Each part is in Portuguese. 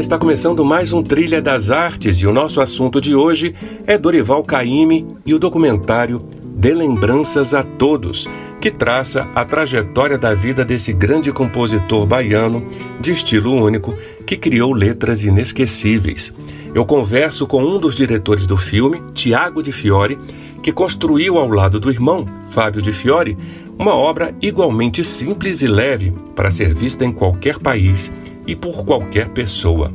Está começando mais um Trilha das Artes e o nosso assunto de hoje é Dorival Caymmi e o documentário De Lembranças a Todos, que traça a trajetória da vida desse grande compositor baiano de estilo único que criou letras inesquecíveis. Eu converso com um dos diretores do filme, Tiago de Fiore, que construiu ao lado do irmão, Fábio de Fiore, uma obra igualmente simples e leve para ser vista em qualquer país e por qualquer pessoa.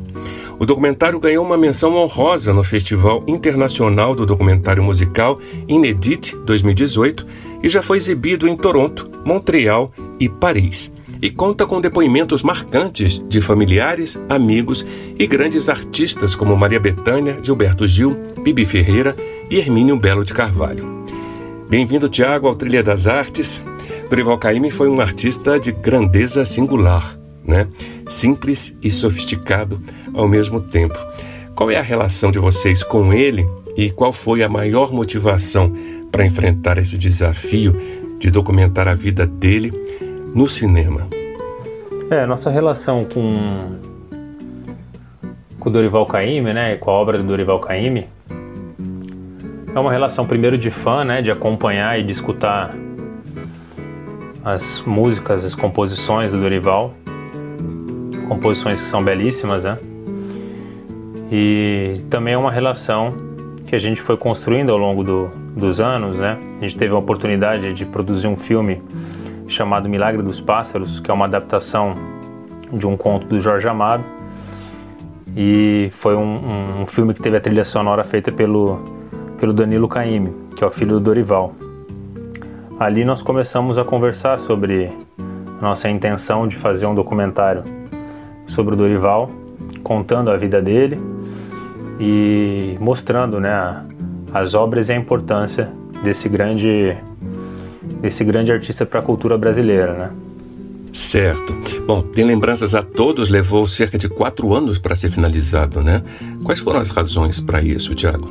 O documentário ganhou uma menção honrosa no Festival Internacional do Documentário Musical Inedit 2018 e já foi exibido em Toronto, Montreal e Paris. E conta com depoimentos marcantes de familiares, amigos e grandes artistas como Maria Bethânia, Gilberto Gil, Bibi Ferreira e Hermínio Belo de Carvalho. Bem-vindo, Tiago, ao Trilha das Artes. Dorival Caymmi foi um artista de grandeza singular né? Simples e sofisticado ao mesmo tempo. Qual é a relação de vocês com ele e qual foi a maior motivação para enfrentar esse desafio de documentar a vida dele no cinema? É, nossa relação com com o Dorival Caymmi, né, com a obra do Dorival Caymmi, é uma relação primeiro de fã, né, de acompanhar e de escutar as músicas, as composições do Dorival composições que são belíssimas, né? E também é uma relação que a gente foi construindo ao longo do, dos anos, né? A gente teve a oportunidade de produzir um filme chamado Milagre dos Pássaros, que é uma adaptação de um conto do Jorge Amado. E foi um, um, filme que teve a trilha sonora feita pelo, pelo Danilo Caime, que é o filho do Dorival. Ali nós começamos a conversar sobre nossa intenção de fazer um documentário sobre o Dorival, contando a vida dele e mostrando né, as obras e a importância desse grande, desse grande artista para a cultura brasileira. Né? Certo. Bom, tem lembranças a todos, levou cerca de quatro anos para ser finalizado, né? Quais foram as razões para isso, Tiago?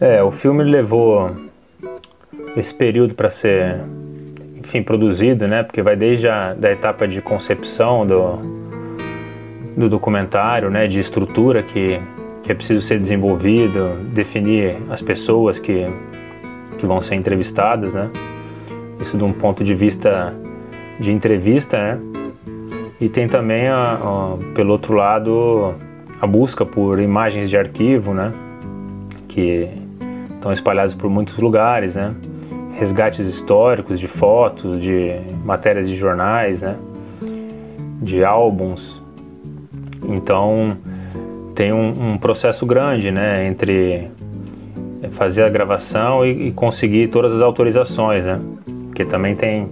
É, o filme levou esse período para ser, enfim, produzido, né? Porque vai desde a da etapa de concepção do, do documentário, né, de estrutura que, que é preciso ser desenvolvido, definir as pessoas que, que vão ser entrevistadas, né, isso de um ponto de vista de entrevista, né, e tem também, a, a, pelo outro lado, a busca por imagens de arquivo, né, que estão espalhadas por muitos lugares, né, resgates históricos de fotos, de matérias de jornais, né, de álbuns, então tem um, um processo grande, né, entre fazer a gravação e, e, conseguir todas as autorizações, né? Porque também tem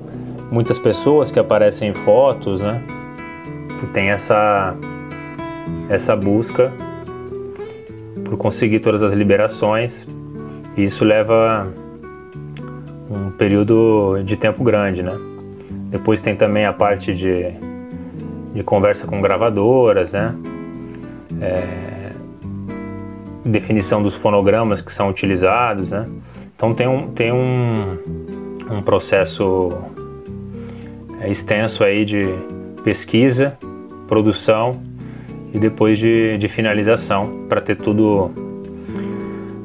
muitas pessoas que aparecem em fotos, né? Que tem essa essa busca por conseguir todas as liberações e isso leva um período de tempo grande, né? Depois tem também a parte de de conversa com gravadoras, né? É, definição dos fonogramas que são utilizados, né? Então tem um, tem um, um processo é, extenso aí de pesquisa, produção e depois de, de finalização para ter tudo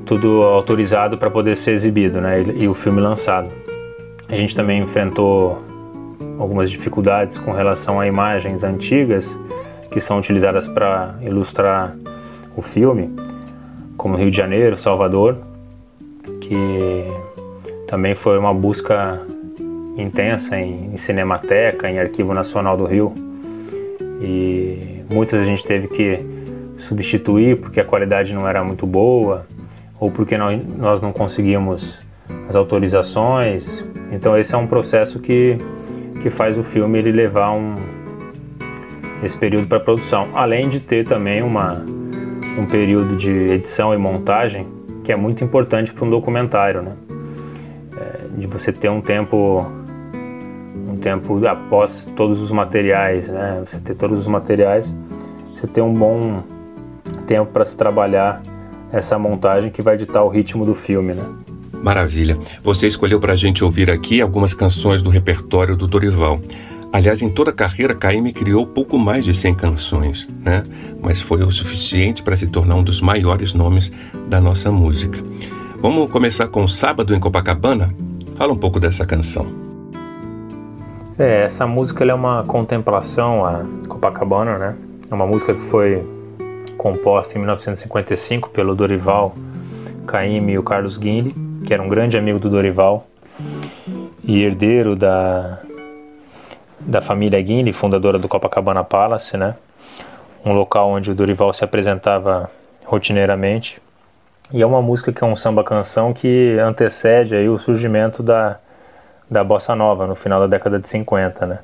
tudo autorizado para poder ser exibido, né? E, e o filme lançado. A gente também enfrentou algumas dificuldades com relação a imagens antigas que são utilizadas para ilustrar o filme, como Rio de Janeiro, Salvador. que também foi uma busca intensa em, em Cinemateca, em Arquivo Nacional do Rio. E muitas a gente teve que substituir porque a qualidade não era muito boa ou porque nós, nós não conseguimos as autorizações. Então esse é um processo que, que faz o filme ele levar um, esse período para produção, além de ter também uma, um período de edição e montagem que é muito importante para um documentário, né? É, de você ter um tempo um tempo após todos os materiais, né? Você ter todos os materiais, você ter um bom tempo para se trabalhar essa montagem que vai ditar o ritmo do filme, né? Maravilha. Você escolheu para a gente ouvir aqui algumas canções do repertório do Dorival. Aliás, em toda a carreira, Caymmi criou pouco mais de 100 canções, né? Mas foi o suficiente para se tornar um dos maiores nomes da nossa música. Vamos começar com Sábado em Copacabana? Fala um pouco dessa canção. É, essa música é uma contemplação a Copacabana, né? É uma música que foi composta em 1955 pelo Dorival Caymmi e o Carlos Guinle, que era um grande amigo do Dorival e herdeiro da, da família Guinle, fundadora do Copacabana Palace, né? Um local onde o Dorival se apresentava rotineiramente. E é uma música que é um samba canção que antecede aí o surgimento da, da bossa nova no final da década de 50, né?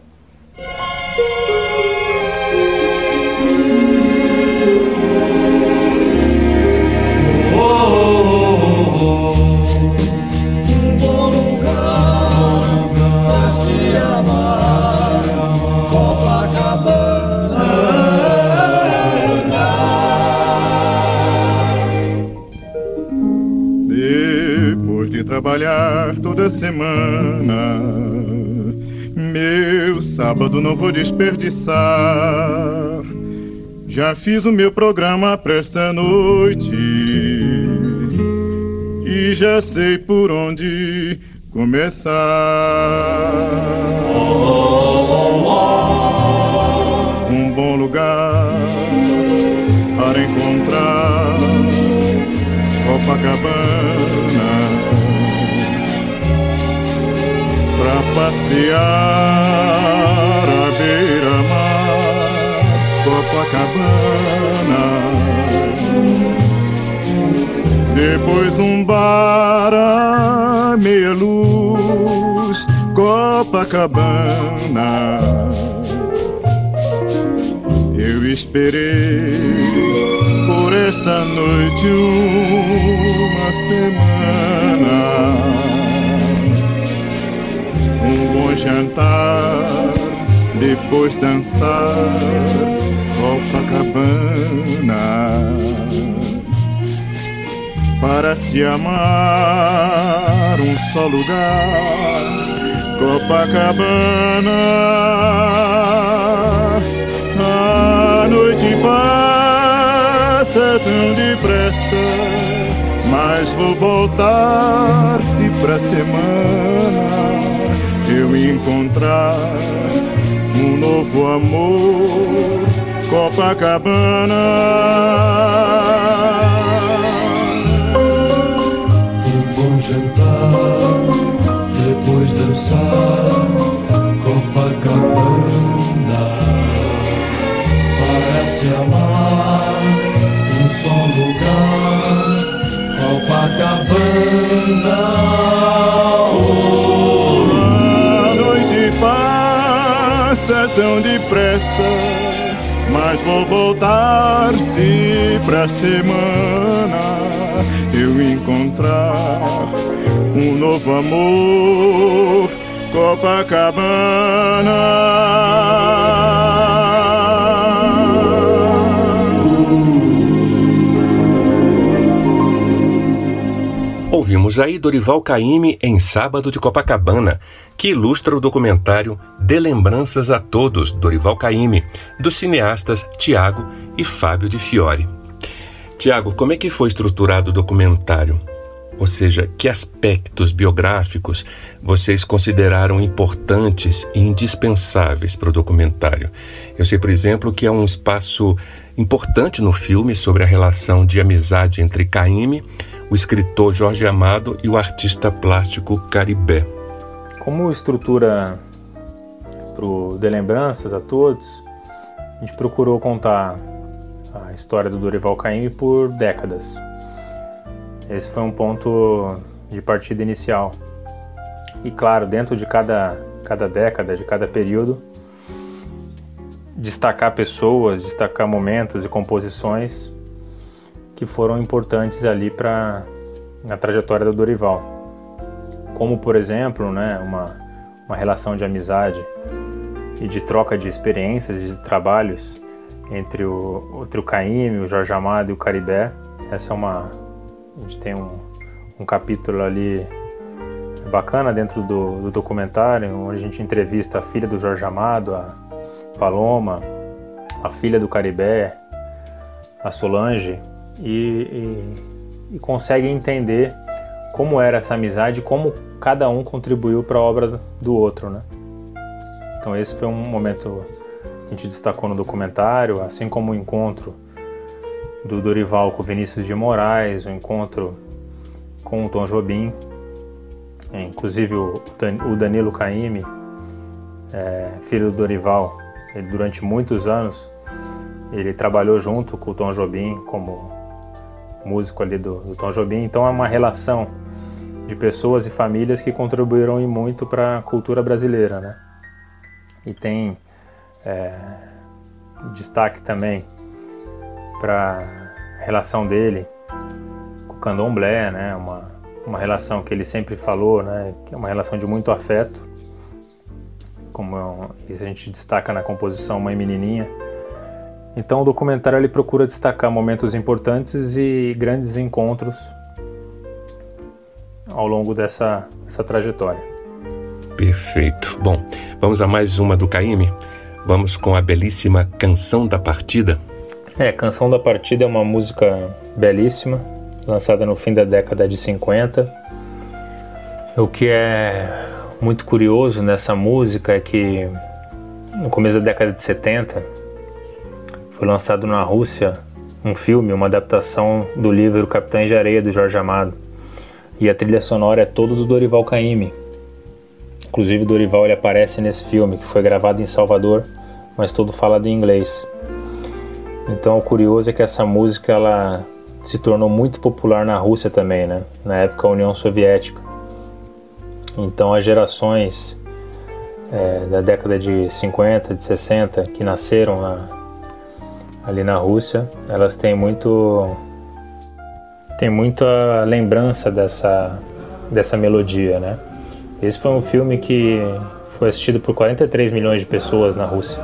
Semana. Meu sábado não vou desperdiçar. Já fiz o meu programa para esta noite e já sei por onde começar. Um bom lugar para encontrar Copacabana passear à beira-mar, Copacabana. Depois um bar à meia luz, Copacabana. Eu esperei por esta noite uma semana um bom jantar, depois dançar Copacabana. Para se amar um só lugar, Copacabana. A noite passa tão depressa, mas vou voltar se pra semana eu encontrar um novo amor, Copacabana. Um bom jantar, depois dançar, Copacabana. Parece amar um só lugar, Copacabana. Passa tão depressa, mas vou voltar se pra semana eu encontrar um novo amor, Copacabana. Ouvimos aí Dorival Caymmi em Sábado de Copacabana, que ilustra o documentário De Lembranças a Todos, Dorival Caymmi, dos cineastas Tiago e Fábio de Fiore. Tiago, como é que foi estruturado o documentário? Ou seja, que aspectos biográficos vocês consideraram importantes e indispensáveis para o documentário? Eu sei, por exemplo, que é um espaço importante no filme sobre a relação de amizade entre Caymmi o escritor Jorge Amado e o artista plástico Caribé. Como estrutura para o De Lembranças a todos, a gente procurou contar a história do Dorival Caymmi por décadas. Esse foi um ponto de partida inicial. E claro, dentro de cada, cada década, de cada período, destacar pessoas, destacar momentos e composições que foram importantes ali para na trajetória do Dorival. Como, por exemplo, né, uma, uma relação de amizade e de troca de experiências e de trabalhos entre o, entre o Caíme, o Jorge Amado e o Caribé. Essa é uma. A gente tem um, um capítulo ali bacana dentro do, do, documentário, onde a gente entrevista a filha do Jorge Amado, a Paloma, a filha do Caribé, a Solange, e, e, e consegue entender como era essa amizade como cada um contribuiu para a obra do outro, né? Então esse foi um momento que a gente destacou no documentário, assim como o encontro do Dorival com Vinícius de Moraes, o encontro com o Tom Jobim, é, inclusive o Danilo Caime, é, filho do Dorival, ele, durante muitos anos ele trabalhou junto com o Tom Jobim como músico ali do, do Tom Jobim, então é uma relação de pessoas e famílias que contribuíram muito para a cultura brasileira, né? E tem é, destaque também para a relação dele com o candomblé, né? Uma, uma relação que ele sempre falou, né? Que é uma relação de muito afeto, como isso a gente destaca na composição Mãe Menininha. Então o documentário ele procura destacar momentos importantes e grandes encontros ao longo dessa, dessa trajetória. Perfeito. Bom, vamos a mais uma do Caíme. Vamos com a belíssima Canção da Partida. É, Canção da Partida é uma música belíssima, lançada no fim da década de 50. O que é muito curioso nessa música é que no começo da década de 70 foi lançado na Rússia um filme, uma adaptação do livro Capitães de Areia do Jorge Amado. E a trilha sonora é toda do Dorival Caymmi. Inclusive Dorival ele aparece nesse filme que foi gravado em Salvador, mas todo falado em inglês. Então o curioso é que essa música ela se tornou muito popular na Rússia também, né? Na época a União Soviética. Então as gerações é, da década de 50, de 60 que nasceram na, ali na Rússia, elas têm muito tem muita lembrança dessa dessa melodia, né? Esse foi um filme que foi assistido por 43 milhões de pessoas na Rússia.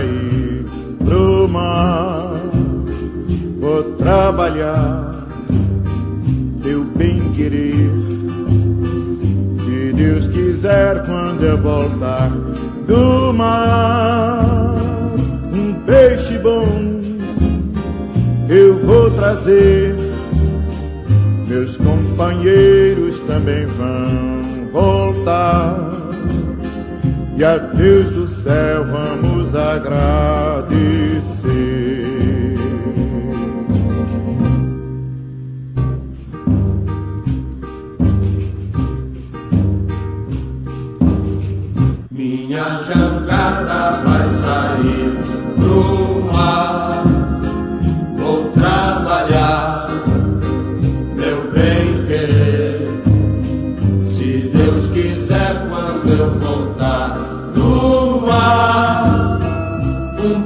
Sair pro mar. Vou trabalhar bem querer. Se Deus quiser, quando eu voltar do mar, um peixe bom eu vou trazer. Meus companheiros também vão voltar. E a Deus do céu vamos agradecer. jangada vai sair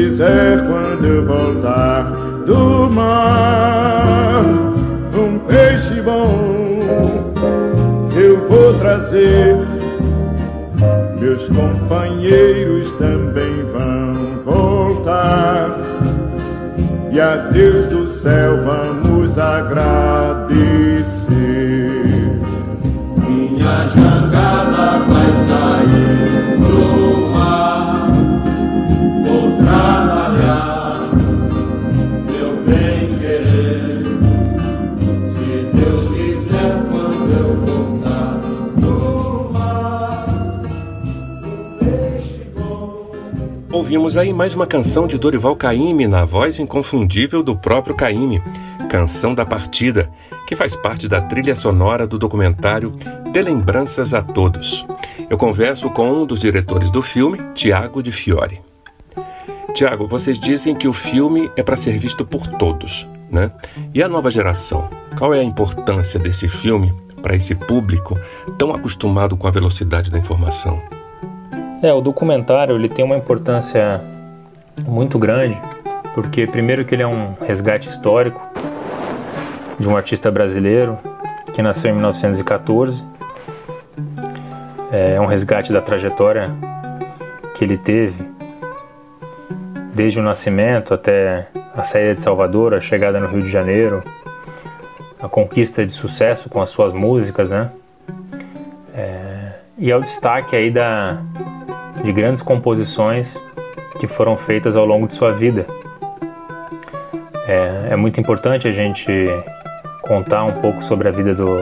quiser, quando voltar do mar, um peixe bom eu vou trazer. Meus companheiros também vão voltar e a Deus do céu vamos agradecer. Ouvimos aí mais uma canção de Dorival Caymmi na voz inconfundível do próprio Caymmi, Canção da Partida, que faz parte da trilha sonora do documentário De Lembranças a Todos. Eu converso com um dos diretores do filme, Tiago de Fiore. Tiago, vocês dizem que o filme é para ser visto por todos, né? E a nova geração? Qual é a importância desse filme para esse público tão acostumado com a velocidade da informação? É, o documentário ele tem uma importância muito grande, porque primeiro que ele é um resgate histórico de um artista brasileiro que nasceu em 1914. É um resgate da trajetória que ele teve desde o nascimento até a saída de Salvador, a chegada no Rio de Janeiro, a conquista de sucesso com as suas músicas, né? E é o destaque aí da, de grandes composições que foram feitas ao longo de sua vida. É, é, muito importante a gente contar um pouco sobre a vida do,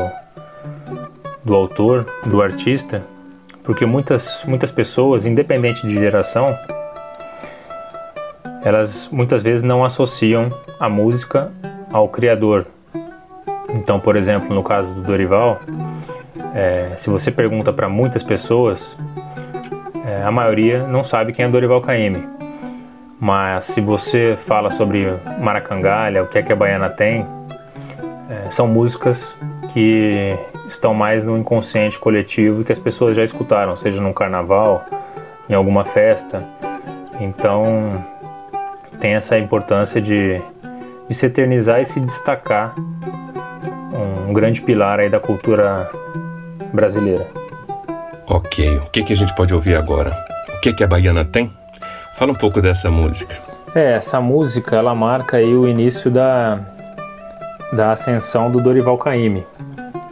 do autor, do artista, porque muitas, muitas pessoas, independente de geração, elas muitas vezes não associam a música ao criador. Então, por exemplo, no caso do Dorival, é, se você pergunta para muitas pessoas, é, a maioria não sabe quem é Dorival Caymmi. Mas se você fala sobre Maracangalha, o que é que a Baiana tem, é, são músicas que estão mais no inconsciente coletivo e que as pessoas já escutaram, seja num carnaval, em alguma festa. Então tem essa importância de, de se eternizar e se destacar um, grande pilar aí da cultura brasileira. Ok, o que, que a gente pode ouvir agora? O que, que a Baiana tem? Fala um pouco dessa música. É, essa música ela marca aí o início da, da ascensão do Dorival Caymmi.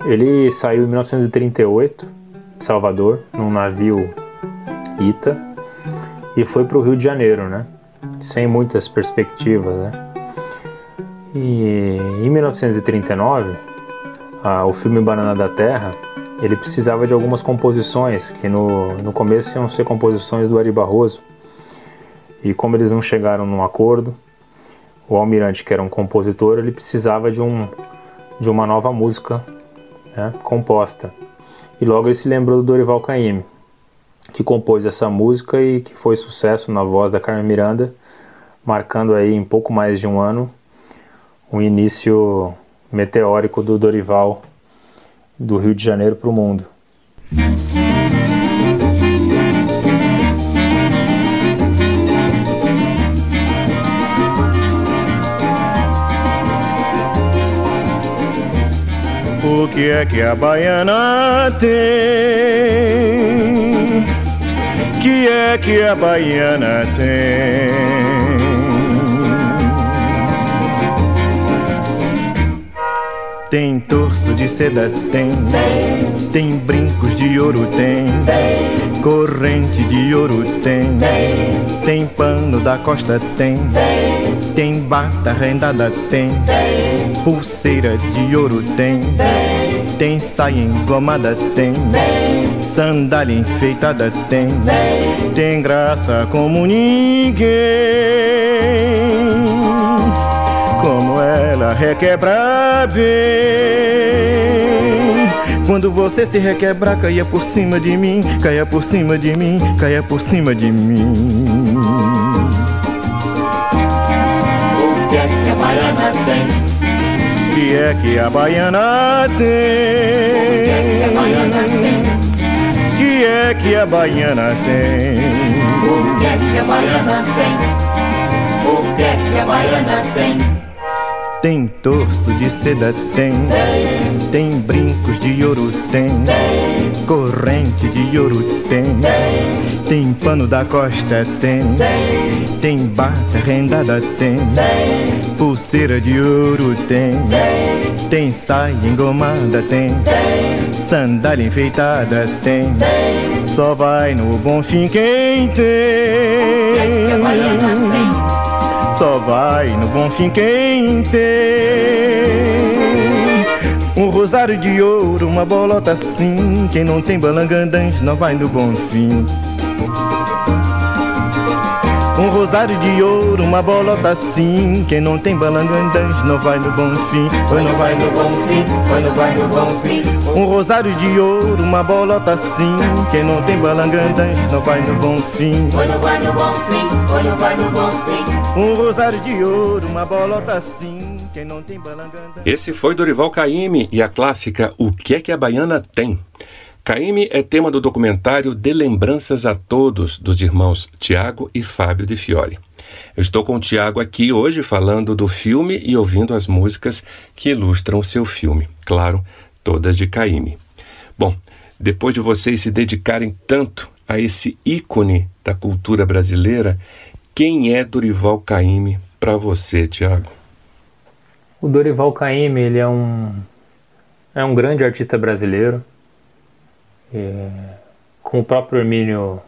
Ele saiu em 1938 de Salvador num navio Ita e foi para o Rio de Janeiro, né? Sem muitas perspectivas, né? E em 1939, ah, o filme Banana da Terra ele precisava de algumas composições, que no, no começo iam ser composições do Ari Barroso. E como eles não chegaram num acordo, o Almirante, que era um compositor, ele precisava de, um, de uma nova música né, composta. E logo ele se lembrou do Dorival Caymmi, que compôs essa música e que foi sucesso na voz da Carmen Miranda, marcando aí em pouco mais de um ano o um início meteórico do Dorival do Rio de Janeiro para o mundo. O que é que a baiana tem? Que é que a baiana tem? Tem torso de seda, tem. Tem brincos de ouro, tem. Corrente de ouro, tem. Tem pano da costa, tem. Tem bata rendada, tem. Pulseira de ouro, tem. Tem saia engomada, tem. Sandália enfeitada, tem. Tem graça como ninguém. Ela requebra bem. Quando você se requebrar, caia por cima de mim, caia por cima de mim, caia por cima de mim. O que é que a baiana tem? que é que a baiana tem? que é que a baiana tem? O que é que a baiana tem? O que é que a baiana tem? O que é que a baiana tem? Tem torso de seda, tem. Tem brincos de ouro, tem. Corrente de ouro, tem. Tem pano da costa, tem. Tem bata rendada, tem. Pulseira de ouro, tem. Tem saia engomada, tem. Sandália enfeitada, tem. Só vai no bom fim quem que é que a baiana tem. Só vai no bom fim quem tem. Um rosário de ouro, uma bolota assim Quem não tem balangandãs não vai no bom fim. Um rosário de ouro, uma bolota assim Quem não tem balangandãs não vai no bom fim. Ou não vai no bom fim, ou não vai no bom fim. Um rosário de ouro, uma bolota assim Quem não tem balangandãs não vai no bom fim. Oi, não vai no bom fim, oi, não vai no bom fim. Um rosário de ouro, uma bolota assim. Quem não tem balanganda. Esse foi Dorival Caymmi e a clássica O que é que a baiana tem? Caymmi é tema do documentário De Lembranças a Todos, dos irmãos Tiago e Fábio de Fiore. Eu estou com o Tiago aqui hoje falando do filme e ouvindo as músicas que ilustram o seu filme. Claro, todas de Caymmi. Bom, depois de vocês se dedicarem tanto a esse ícone da cultura brasileira, quem é Dorival Caymmi para você, Tiago? O Dorival Caymmi, ele é um é um grande artista brasileiro. É, como o próprio Hermínio,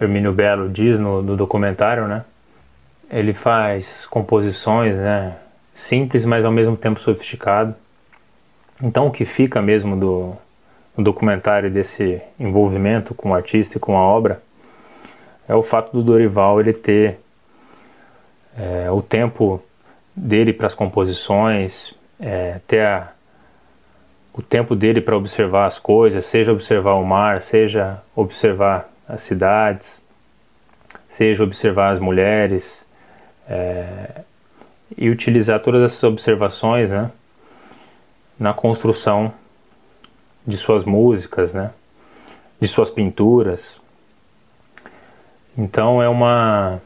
Hermínio Belo diz no, no documentário, né? Ele faz composições, né? Simples, mas ao mesmo tempo sofisticado. Então, o que fica mesmo do, do documentário desse envolvimento com o artista e com a obra é o fato do Dorival ele ter é, o tempo dele para as composições, é, ter a, o tempo dele para observar as coisas, seja observar o mar, seja observar as cidades, seja observar as mulheres, é, e utilizar todas essas observações né, na construção de suas músicas, né, de suas pinturas. Então é uma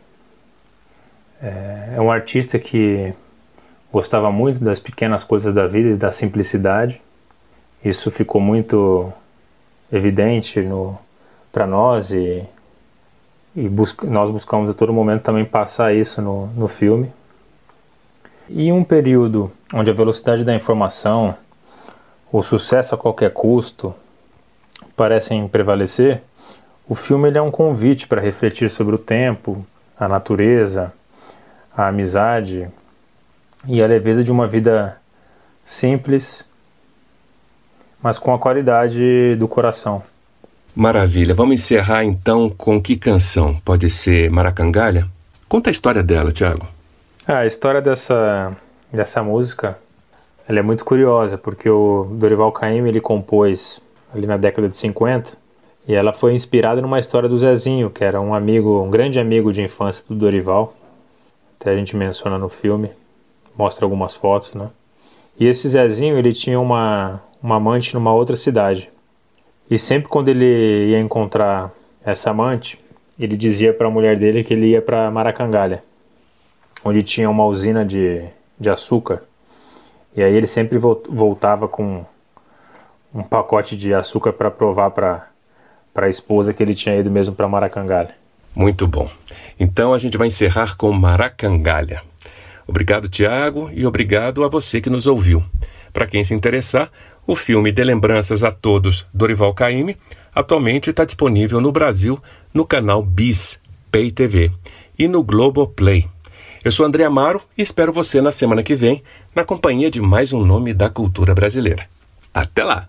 é, é um artista que gostava muito das pequenas coisas da vida e da simplicidade. Isso ficou muito evidente no para nós e, e busca, nós buscamos a todo momento também passar isso no, no filme. E um período onde a velocidade da informação, o sucesso a qualquer custo parecem prevalecer, o filme ele é um convite para refletir sobre o tempo, a natureza, a amizade e a leveza de uma vida simples, mas com a qualidade do coração. Maravilha. Vamos encerrar então com que canção? Pode ser Maracangalha? Conta a história dela, Tiago. Ah, a história dessa, dessa música ela é muito curiosa, porque o Dorival Caymmi ele compôs ali na década de 50 e ela foi inspirada numa história do Zezinho, que era um amigo, um grande amigo de infância do Dorival. Até a gente menciona no filme, mostra algumas fotos, né? E esse Zezinho, ele tinha uma, uma amante numa outra cidade. E sempre quando ele ia encontrar essa amante, ele dizia para a mulher dele que ele ia para Maracangalha, onde tinha uma usina de, de açúcar. E aí ele sempre voltava com um pacote de açúcar para provar para a esposa que ele tinha ido mesmo para Maracangalha. Muito bom. Então a gente vai encerrar com Maracangalha. Obrigado, Tiago, e obrigado a você que nos ouviu. Para quem se interessar, o filme De Lembranças a Todos, Dorival Caymmi, atualmente está disponível no Brasil no canal BIS, Pay TV, e no Globoplay. Eu sou André Amaro e espero você na semana que vem, na companhia de mais um nome da cultura brasileira. Até lá!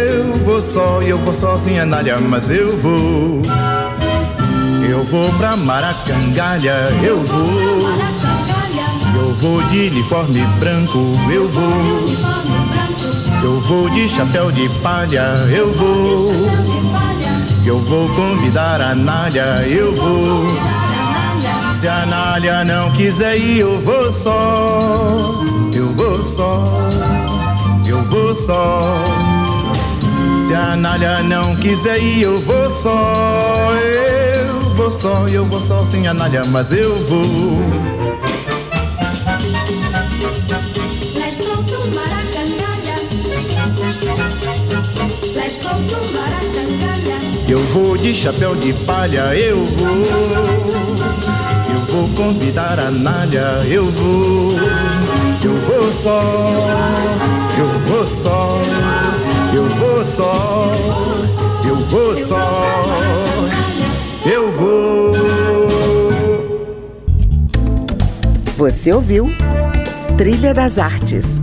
vou só, eu vou só sem a Nália, mas eu vou. Eu vou pra Maracangalha, eu vou. Eu vou de uniforme branco, eu vou. Eu vou de chapéu de palha, eu vou. Eu vou convidar a Nália, eu vou. Se a Nália não quiser ir, eu vou só. Eu vou só. Eu vou só. Se a Nália não quiser ir, eu vou só. Eu vou só, eu vou só sem a Nália, mas eu vou. Let's go to Maracangalha. Let's go to Maracangalha. Eu vou de chapéu de palha, eu vou. Eu vou convidar a Nália, eu vou. Eu vou só. Eu vou só. Eu vou só. Eu vou só. Eu vou. Você ouviu Trilha das Artes